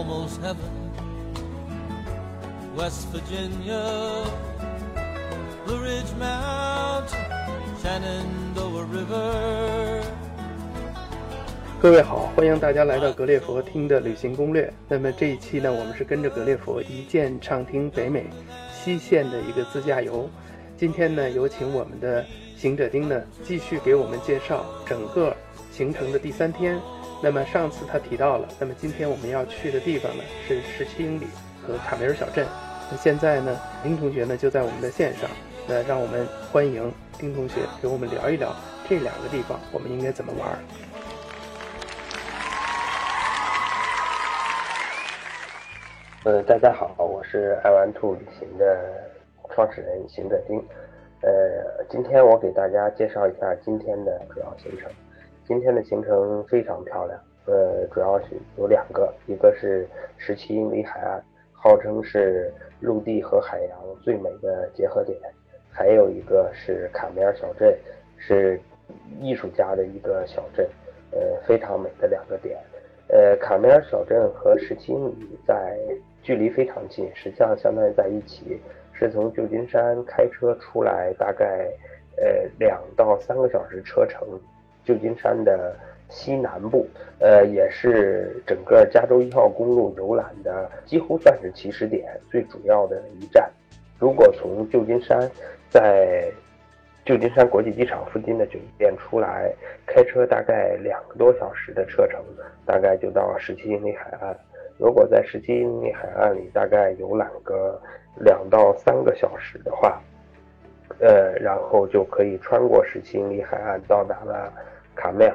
almost heaven. West Virginia, Blue Ridge Mountain, Shenandoah River. 各位好，欢迎大家来到格列佛听的旅行攻略。那么这一期呢，我们是跟着格列佛一键畅听北美西线的一个自驾游。今天呢，有请我们的行者丁呢，继续给我们介绍整个行程的第三天。那么上次他提到了，那么今天我们要去的地方呢是十七英里和卡梅尔小镇。那现在呢，丁同学呢就在我们的线上，那让我们欢迎丁同学给我们聊一聊这两个地方我们应该怎么玩。呃，大家好，我是爱玩兔旅行的创始人行者丁。呃，今天我给大家介绍一下今天的主要行程。今天的行程非常漂亮，呃，主要是有两个，一个是十七英里海岸，号称是陆地和海洋最美的结合点；还有一个是卡梅尔小镇，是艺术家的一个小镇，呃，非常美的两个点。呃，卡梅尔小镇和十七英里在距离非常近，实际上相当于在一起，是从旧金山开车出来大概呃两到三个小时车程。旧金山的西南部，呃，也是整个加州一号公路游览的几乎算是起始点，最主要的一站。如果从旧金山在旧金山国际机场附近的酒店出来，开车大概两个多小时的车程，大概就到十七英里海岸。如果在十七英里海岸里大概游览个两到三个小时的话，呃，然后就可以穿过十七英里海岸到达了。卡梅尔，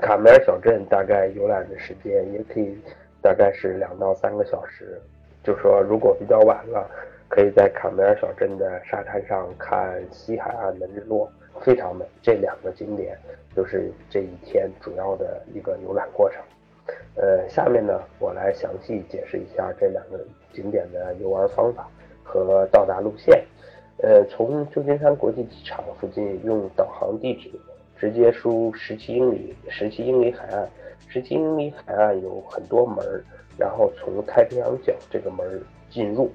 卡梅尔小镇大概游览的时间也可以大概是两到三个小时。就说如果比较晚了，可以在卡梅尔小镇的沙滩上看西海岸的日落，非常美。这两个景点就是这一天主要的一个游览过程。呃，下面呢，我来详细解释一下这两个景点的游玩方法和到达路线。呃，从旧金山国际机场附近用导航地址。直接输十七英里，十七英里海岸，十七英里海岸有很多门儿，然后从太平洋角这个门儿进入，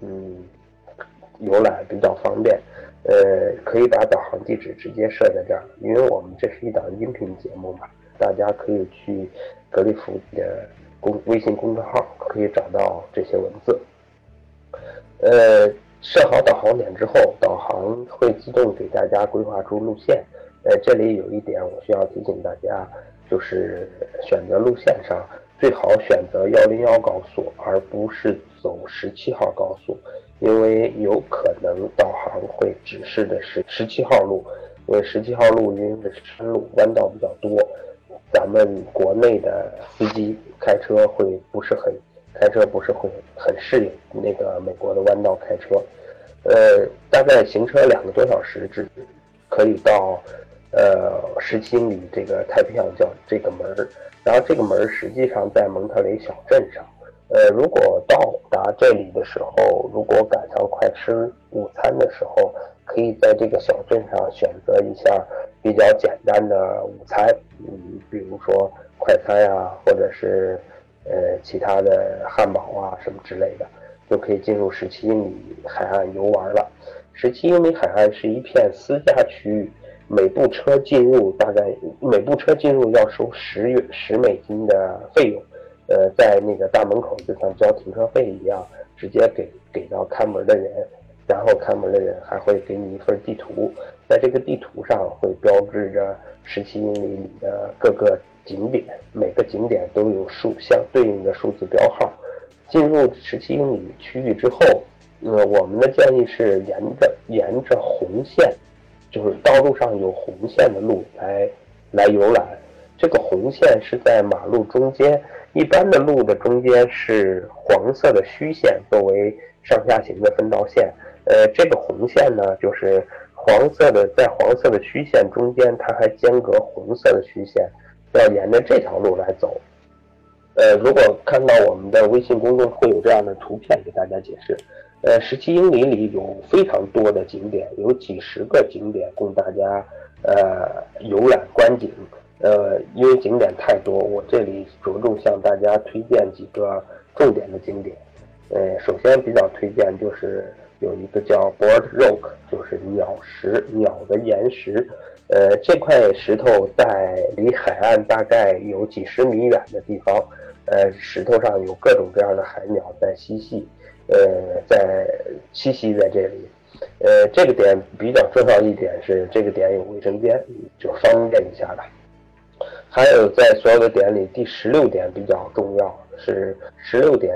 嗯，游览比较方便，呃，可以把导航地址直接设在这儿，因为我们这是一档音频节目嘛，大家可以去格里夫的公微信公众号可以找到这些文字，呃，设好导航点之后，导航会自动给大家规划出路线。呃，这里有一点我需要提醒大家，就是选择路线上最好选择幺零幺高速，而不是走十七号高速，因为有可能导航会指示的是十七号路，因为十七号路因为是山路，弯道比较多，咱们国内的司机开车会不是很开车不是会很适应那个美国的弯道开车，呃，大概行车两个多小时至可以到。呃，十七英里这个太平洋角这个门儿，然后这个门儿实际上在蒙特雷小镇上。呃，如果到达这里的时候，如果赶上快吃午餐的时候，可以在这个小镇上选择一下比较简单的午餐，嗯，比如说快餐呀，或者是呃其他的汉堡啊什么之类的，就可以进入十七英里海岸游玩了。十七英里海岸是一片私家区域。每部车进入大概每部车进入要收十元十美金的费用，呃，在那个大门口就像交停车费一样，直接给给到看门的人，然后看门的人还会给你一份地图，在这个地图上会标志着十七英里里的各个景点，每个景点都有数相对应的数字标号。进入十七英里区域之后，呃，我们的建议是沿着沿着红线。就是道路上有红线的路来来游览，这个红线是在马路中间，一般的路的中间是黄色的虚线作为上下行的分道线。呃，这个红线呢，就是黄色的，在黄色的虚线中间，它还间隔红色的虚线，要沿着这条路来走。呃，如果看到我们的微信公众会有这样的图片给大家解释。呃，十七英里里有非常多的景点，有几十个景点供大家呃游览观景。呃，因为景点太多，我这里着重向大家推荐几个重点的景点。呃，首先比较推荐就是有一个叫 Bird Rock，就是鸟石，鸟的岩石。呃，这块石头在离海岸大概有几十米远的地方，呃，石头上有各种各样的海鸟在嬉戏，呃，在栖息在这里。呃，这个点比较重要一点是，这个点有卫生间，就方便一下了。还有在所有的点里，第十六点比较重要，是十六点，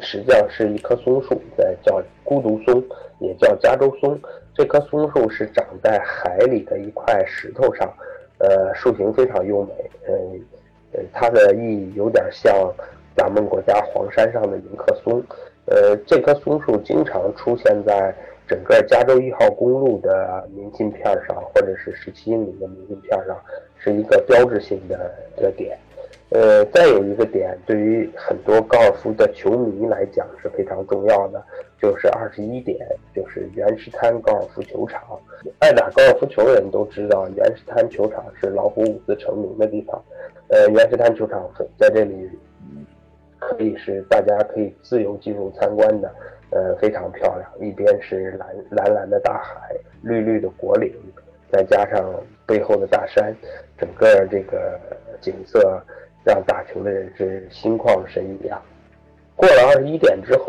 实际上是一棵松树，在叫孤独松，也叫加州松。这棵松树是长在海里的一块石头上，呃，树形非常优美，嗯，呃，它的意义有点像咱们国家黄山上的迎客松。呃，这棵松树经常出现在整个加州一号公路的明信片上，或者是十七英里的明信片上，是一个标志性的的点。呃，再有一个点，对于很多高尔夫的球迷来讲是非常重要的，就是二十一点，就是原石滩高尔夫球场。爱打高尔夫球的人都知道，原石滩球场是老虎伍兹成名的地方。呃，原石滩球场在这里。可以是大家可以自由进入参观的，呃，非常漂亮。一边是蓝蓝蓝的大海，绿绿的果岭，再加上背后的大山，整个这个景色让打球的人是心旷神怡啊。过了二十一点之后，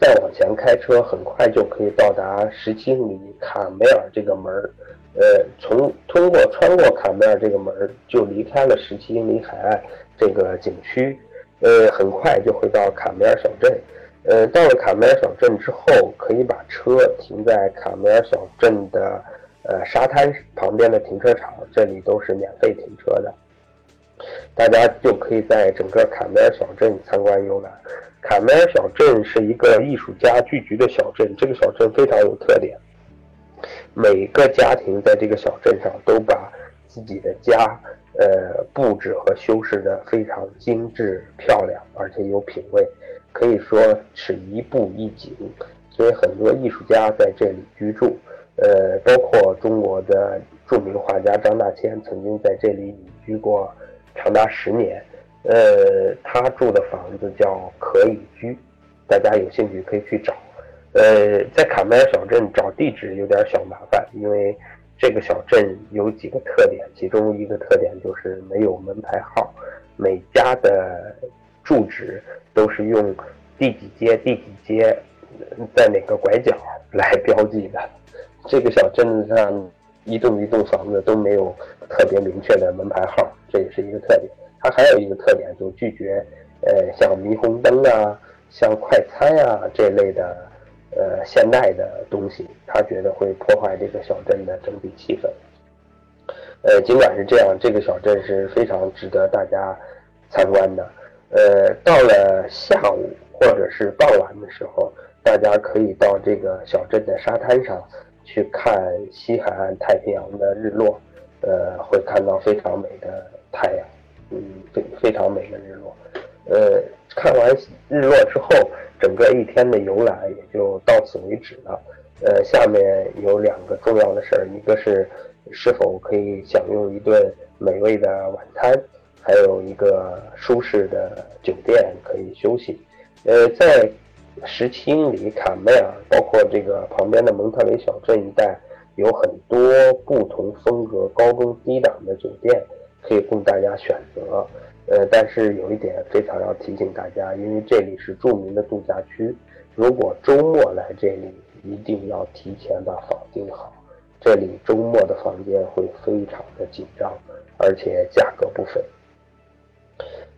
再往前开车，很快就可以到达十七英里卡梅尔这个门儿。呃，从通过穿过卡梅尔这个门儿，就离开了十七英里海岸这个景区。呃，很快就会到卡梅尔小镇。呃，到了卡梅尔小镇之后，可以把车停在卡梅尔小镇的呃沙滩旁边的停车场，这里都是免费停车的。大家就可以在整个卡梅尔小镇参观游览。卡梅尔小镇是一个艺术家聚居的小镇，这个小镇非常有特点。每个家庭在这个小镇上都把自己的家。呃，布置和修饰的非常精致漂亮，而且有品位，可以说是一步一景。所以很多艺术家在这里居住，呃，包括中国的著名画家张大千曾经在这里隐居过长达十年。呃，他住的房子叫可以居，大家有兴趣可以去找。呃，在卡梅尔小镇找地址有点小麻烦，因为。这个小镇有几个特点，其中一个特点就是没有门牌号，每家的住址都是用第几街、第几街，在哪个拐角来标记的。这个小镇上一栋一栋房子都没有特别明确的门牌号，这也是一个特点。它还有一个特点，就拒绝呃像霓虹灯啊、像快餐啊这类的。呃，现代的东西，他觉得会破坏这个小镇的整体气氛。呃，尽管是这样，这个小镇是非常值得大家参观的。呃，到了下午或者是傍晚的时候，大家可以到这个小镇的沙滩上去看西海岸太平洋的日落。呃，会看到非常美的太阳，嗯，非非常美的日落。呃，看完日落之后。整个一天的游览也就到此为止了。呃，下面有两个重要的事儿，一个是是否可以享用一顿美味的晚餐，还有一个舒适的酒店可以休息。呃，在十七英里卡梅尔，包括这个旁边的蒙特雷小镇一带，有很多不同风格、高中低档的酒店可以供大家选择。呃，但是有一点非常要提醒大家，因为这里是著名的度假区，如果周末来这里，一定要提前把房订好。这里周末的房间会非常的紧张，而且价格不菲。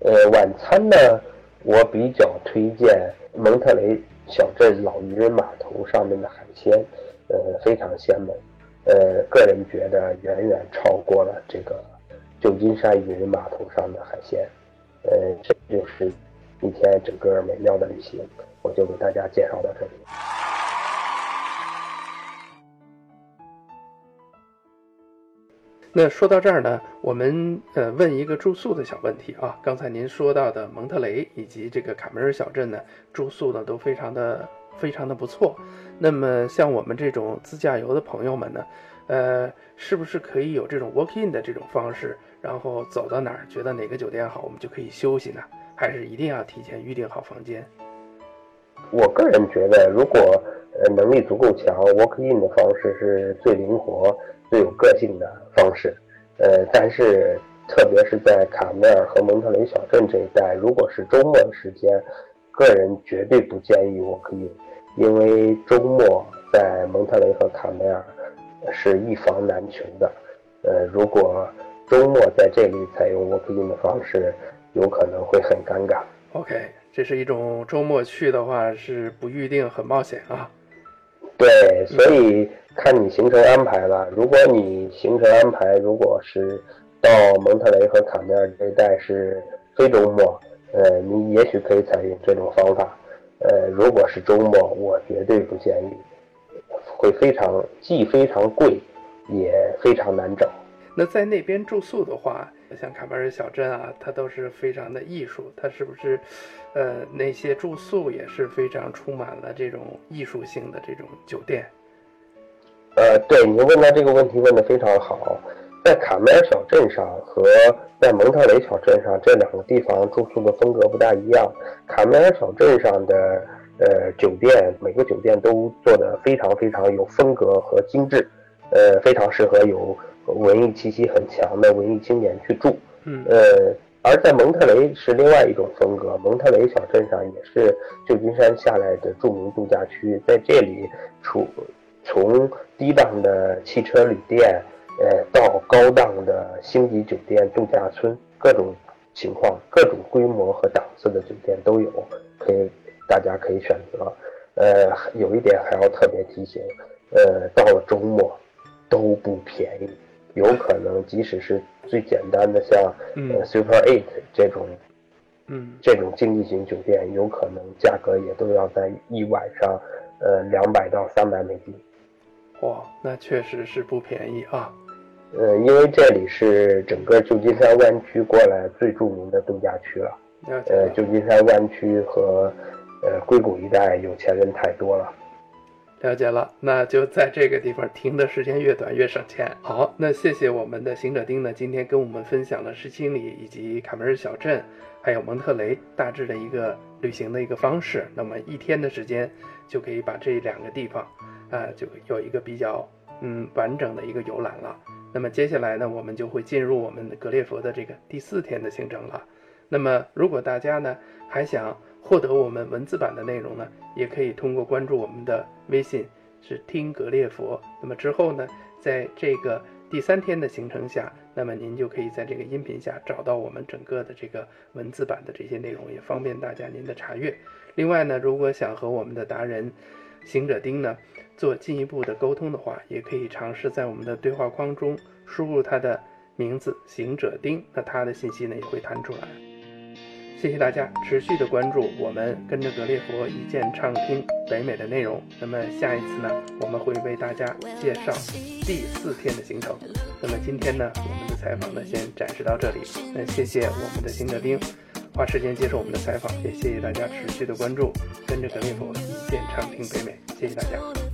呃，晚餐呢，我比较推荐蒙特雷小镇老渔人码头上面的海鲜，呃，非常鲜美，呃，个人觉得远远超过了这个。旧金山渔人码头上的海鲜，呃，这就是一天整个美妙的旅行，我就给大家介绍到这里。那说到这儿呢，我们呃问一个住宿的小问题啊。刚才您说到的蒙特雷以及这个卡梅尔小镇呢，住宿呢都非常的非常的不错。那么像我们这种自驾游的朋友们呢？呃，是不是可以有这种 walk in 的这种方式，然后走到哪儿觉得哪个酒店好，我们就可以休息呢？还是一定要提前预定好房间？我个人觉得，如果呃能力足够强，walk in 的方式是最灵活、最有个性的方式。呃，但是特别是在卡梅尔和蒙特雷小镇这一带，如果是周末的时间，个人绝对不建议 walk in，因为周末在蒙特雷和卡梅尔是一房难求的。呃，如果周末在这里采用 walk in 的方式，有可能会很尴尬。OK，这是一种周末去的话是不预定，很冒险啊。对，所以看你行程安排了。如果你行程安排如果是到蒙特雷和卡梅尔这一带是非周末，呃，你也许可以采用这种方法。呃，如果是周末，我绝对不建议，会非常既非常贵，也非常难找。那在那边住宿的话，像卡梅尔小镇啊，它都是非常的艺术，它是不是，呃，那些住宿也是非常充满了这种艺术性的这种酒店？呃，对，您问到这个问题问得非常好。在卡梅尔小镇上和在蒙特雷小镇上这两个地方住宿的风格不大一样。卡梅尔小镇上的呃酒店，每个酒店都做得非常非常有风格和精致，呃，非常适合有。文艺气息很强的文艺青年去住，嗯，呃，而在蒙特雷是另外一种风格。蒙特雷小镇上也是旧金山下来的著名度假区，在这里，处从低档的汽车旅店，呃，到高档的星级酒店、度假村，各种情况、各种规模和档次的酒店都有，可以大家可以选择。呃，有一点还要特别提醒，呃，到了周末都不便宜。有可能，即使是最简单的像呃 Super Eight 这种，嗯，这种经济型酒店，有可能价格也都要在一晚上，呃，两百到三百美金。哇，那确实是不便宜啊。呃，因为这里是整个旧金山湾区过来最著名的度假区了。呃，旧金山湾区和呃硅谷一带有钱人太多了。了解了，那就在这个地方停的时间越短越省钱。好，那谢谢我们的行者丁呢，今天跟我们分享了十七里以及卡梅尔小镇，还有蒙特雷大致的一个旅行的一个方式。那么一天的时间就可以把这两个地方，啊，就有一个比较嗯完整的一个游览了。那么接下来呢，我们就会进入我们的格列佛的这个第四天的行程了。那么如果大家呢还想，获得我们文字版的内容呢，也可以通过关注我们的微信，是听格列佛。那么之后呢，在这个第三天的行程下，那么您就可以在这个音频下找到我们整个的这个文字版的这些内容，也方便大家您的查阅。另外呢，如果想和我们的达人行者丁呢做进一步的沟通的话，也可以尝试在我们的对话框中输入他的名字行者丁，那他的信息呢也会弹出来。谢谢大家持续的关注我们跟着格列佛一键畅听北美的内容。那么下一次呢，我们会为大家介绍第四天的行程。那么今天呢，我们的采访呢先展示到这里。那谢谢我们的新德丁花时间接受我们的采访，也谢谢大家持续的关注，跟着格列佛一键畅听北美。谢谢大家。